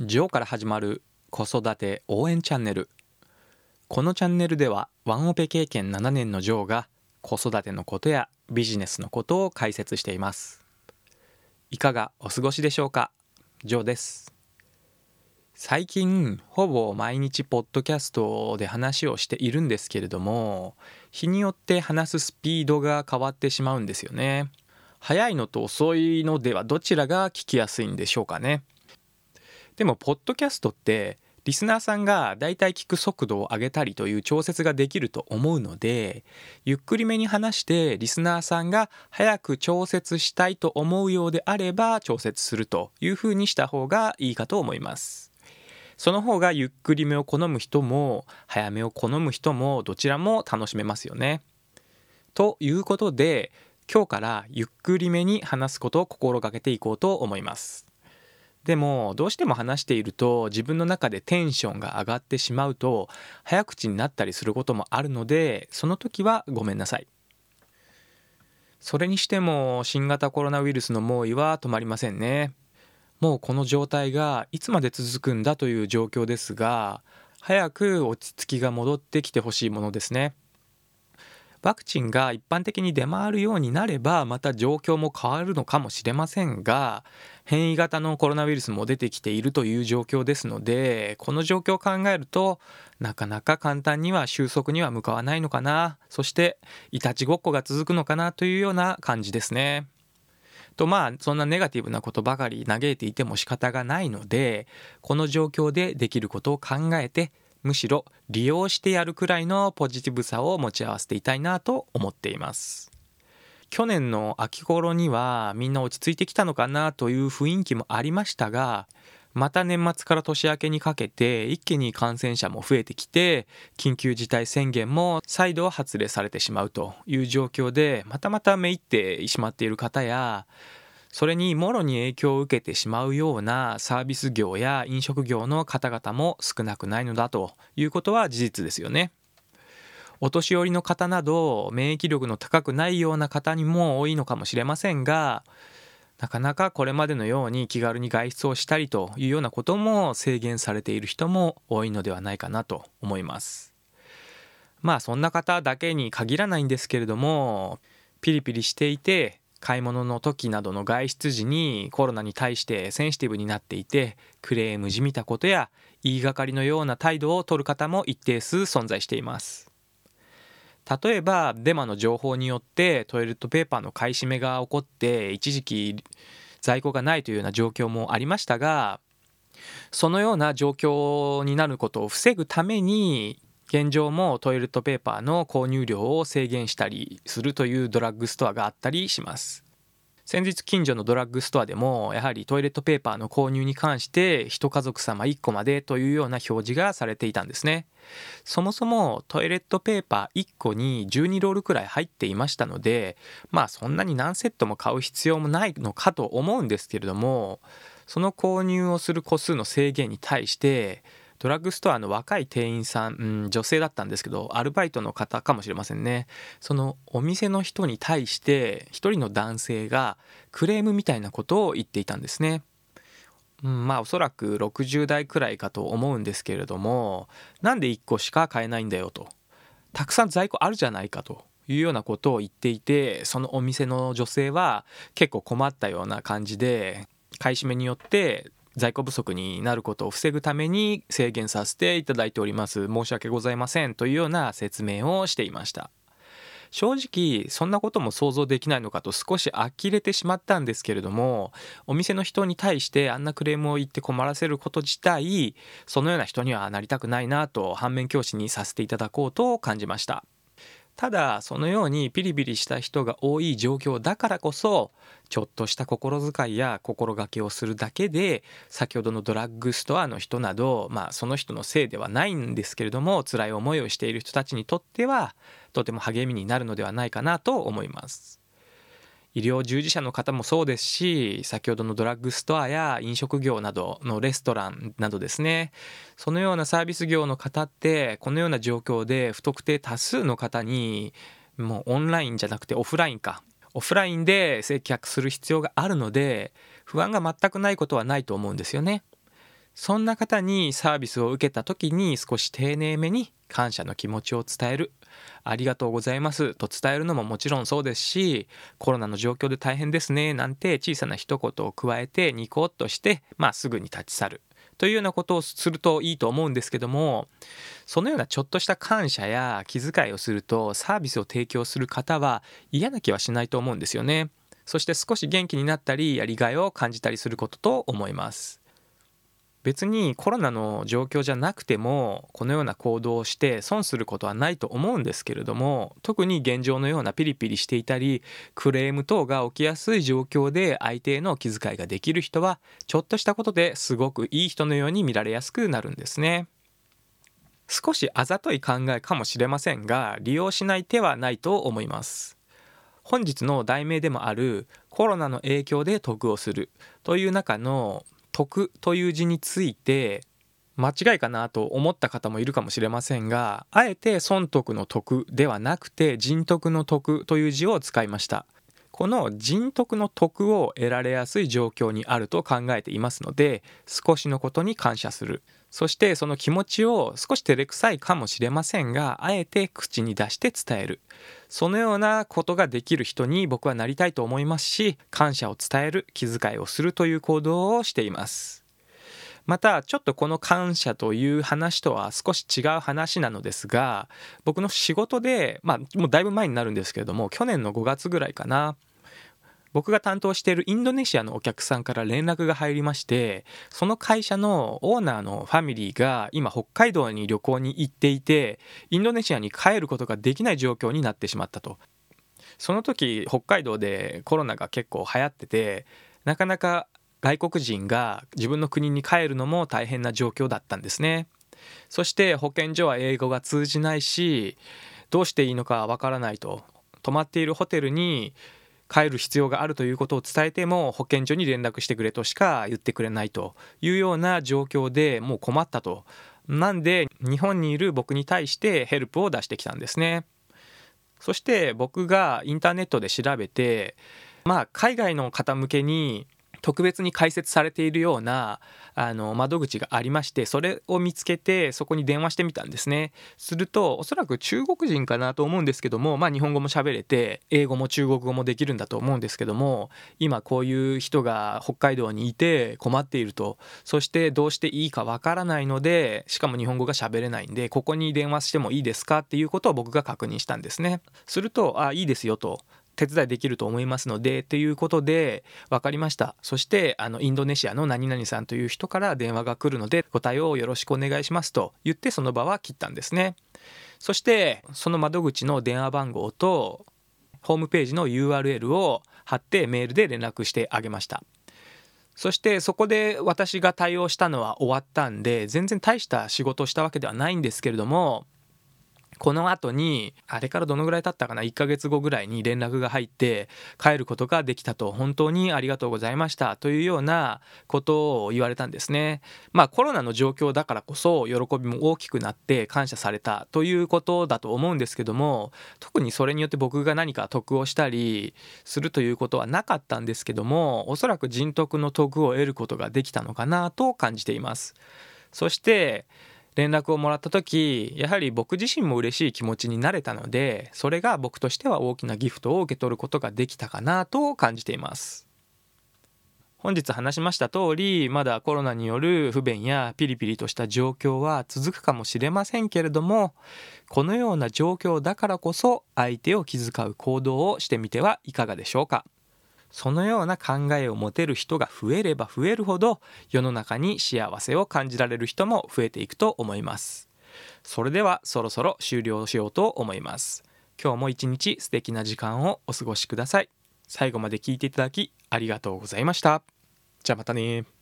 ジョーから始まる子育て応援チャンネル。このチャンネルではワンオペ経験7年のジョーが子育てのことやビジネスのことを解説しています。いかがお過ごしでしょうか？ジョーです。最近ほぼ毎日ポッドキャストで話をしているんですけれども日によって話すスピードが変わってしまうんですよね。早いのと遅いのではどちらが聞きやすいんでしょうかね？でもポッドキャストってリスナーさんがだいたい聞く速度を上げたりという調節ができると思うのでゆっくりめに話してリスナーさんが早く調節したいと思うようであれば調節するというふうにした方がいいかと思います。その方がゆっくりめを好む人も早めを好む人もどちらも楽しめますよね。ということで今日からゆっくりめに話すことを心がけていこうと思います。でもどうしても話していると自分の中でテンションが上がってしまうと早口になったりすることもあるのでその時はごめんなさい。それにしても新型コロナウイルスの猛威は止まりませんね。もうこの状態がいつまで続くんだという状況ですが早く落ち着きが戻ってきてほしいものですね。ワクチンが一般的に出回るようになればまた状況も変わるのかもしれませんが変異型のコロナウイルスも出てきているという状況ですのでこの状況を考えるとなかなか簡単には収束には向かわないのかなそしていたちごっこが続くのかなというような感じですね。とまあそんなネガティブなことばかり嘆いていても仕方がないのでこの状況でできることを考えてむしろ利用してやるくらいのポジティブさを持ち合わせていたいなと思っています。去年の秋頃にはみんな落ち着いてきたのかなという雰囲気もありましたがまた年末から年明けにかけて一気に感染者も増えてきて緊急事態宣言も再度発令されてしまうという状況でまたまためいってしまっている方やそれにもろに影響を受けてしまうようなサービス業や飲食業の方々も少なくないのだということは事実ですよね。お年寄りの方など免疫力の高くないような方にも多いのかもしれませんがなかなかこれまでのように気軽に外出をしたりというようなことも制限されている人も多いのではないかなと思います。まあそんな方だけに限らないんですけれどもピリピリしていて買い物の時などの外出時にコロナに対してセンシティブになっていてクレームじみたことや言いがかりのような態度を取る方も一定数存在しています。例えばデマの情報によってトイレットペーパーの買い占めが起こって一時期在庫がないというような状況もありましたがそのような状況になることを防ぐために現状もトイレットペーパーの購入量を制限したりするというドラッグストアがあったりします。先日近所のドラッグストアでもやはりトイレットペーパーの購入に関して1家族様1個までというような表示がされていたんですね。そもそもトイレットペーパー1個に12ロールくらい入っていましたのでまあそんなに何セットも買う必要もないのかと思うんですけれどもその購入をする個数の制限に対してドラッグストアの若い店員さん、うん、女性だったんですけどアルバイトの方かもしれませんね。そのお店の人に対して一人の男性がクレームみたいなことを言っていたんですね。うん、まあおそらく60代くらいかと思うんですけれどもなんで1個しか買えないんだよと。たくさん在庫あるじゃないかと。いうようなことを言っていてそのお店の女性は結構困ったような感じで買い占めによって在庫不足になることを防ぐために制限させていただいております。申し訳ございませんというような説明をしていました。正直そんなことも想像できないのかと少し呆れてしまったんですけれどもお店の人に対してあんなクレームを言って困らせること自体そのような人にはなりたくないなと反面教師にさせていただこうと感じました。ただそのようにピリピリした人が多い状況だからこそちょっとした心遣いや心がけをするだけで先ほどのドラッグストアの人などまあその人のせいではないんですけれども辛い思いをしている人たちにとってはとても励みになるのではないかなと思います。医療従事者の方もそうですし先ほどのドラッグストアや飲食業などのレストランなどですねそのようなサービス業の方ってこのような状況で不特定多数の方にもうオンラインじゃなくてオフラインかオフラインで接客する必要があるので不安が全くないことはないと思うんですよね。そんな方にサービスを受けた時に少し丁寧めに感謝の気持ちを伝える。ありがとうございます。と伝えるのももちろんそうですしコロナの状況で大変ですねなんて小さな一言を加えてニコッとしてまあすぐに立ち去る。というようなことをするといいと思うんですけどもそのようなちょっとした感謝や気遣いをするとサービスを提供する方は嫌な気はしないと思うんですよね。そして少し元気になったりやりがいを感じたりすることと思います。別にコロナの状況じゃなくてもこのような行動をして損することはないと思うんですけれども特に現状のようなピリピリしていたりクレーム等が起きやすい状況で相手への気遣いができる人はちょっとしたことですごくいい人のように見られやすくなるんですね。少しあざとい考えかもしれませんが利用しない手はないと思います。本日の題名でもあるコロナの影響で得をするという中の徳という字について間違いかなと思った方もいるかもしれませんがあえて損得の徳ではなくて人徳の徳という字を使いました。この人徳の徳を得られやすい状況にあると考えていますので少しのことに感謝する。そしてその気持ちを少し照れくさいかもしれませんがあえて口に出して伝える。そのようなことができる人に僕はなりたいと思いますし感謝を伝える気遣いをするという行動をしています。またちょっとこの感謝という話とは少し違う話なのですが僕の仕事でまあもうだいぶ前になるんですけれども去年の5月ぐらいかな僕が担当しているインドネシアのお客さんから連絡が入りましてその会社のオーナーのファミリーが今北海道に旅行に行っていてインドネシアに帰ることができない状況になってしまったと。その時北海道でコロナが結構流行っててなかなか外国人が自分の国に帰るのも大変な状況だったんですね。そして保健所は英語が通じないしどうしていいのかわからないと。泊まっているホテルに帰る必要があるということを伝えても保健所に連絡してくれとしか言ってくれないというような状況でもう困ったと。なんで日本にいる僕に対してヘルプを出してきたんですね。そして僕がインターネットで調べてまあ海外の方向けに特別に開設されているようなあの窓口がありましてそれを見つけてそこに電話してみたんですね。するとおそらく中国人かなと思うんですけどもまあ日本語も喋れて英語も中国語もできるんだと思うんですけども今こういう人が北海道にいて困っていると。そしてどうしていいかわからないのでしかも日本語が喋れないんでここに電話してもいいですかっていうことを僕が確認したんですね。するとあいいですよと。手伝いできると思いますのでということで分かりました。そしてあのインドネシアの何々さんという人から電話が来るのでご対応をよろしくお願いしますと言ってその場は切ったんですね。そしてその窓口の電話番号とホームページの URL を貼ってメールで連絡してあげました。そしてそこで私が対応したのは終わったんで全然大した仕事をしたわけではないんですけれどもこの後にあれからどのぐらい経ったかな？1ヶ月後ぐらいに連絡が入って帰ることができたと。本当にありがとうございました。というようなことを言われたんですね。まあコロナの状況だからこそ喜びも大きくなって感謝された。ということだと思うんですけども特にそれによって僕が何か得をしたりするということはなかったんですけどもおそらく人徳の徳を得ることができたのかなと感じています。そして連絡をもらった時やはり僕自身も嬉しい気持ちになれたのでそれが僕としては大きなギフトを受け取ることができたかなと感じています。本日話しました通りまだコロナによる不便やピリピリとした状況は続くかもしれませんけれどもこのような状況だからこそ相手を気遣う行動をしてみてはいかがでしょうか。そのような考えを持てる人が増えれば増えるほど世の中に幸せを感じられる人も増えていくと思います。それではそろそろ終了しようと思います。今日も一日素敵な時間をお過ごしください。最後まで聞いていただきありがとうございました。じゃあまたね。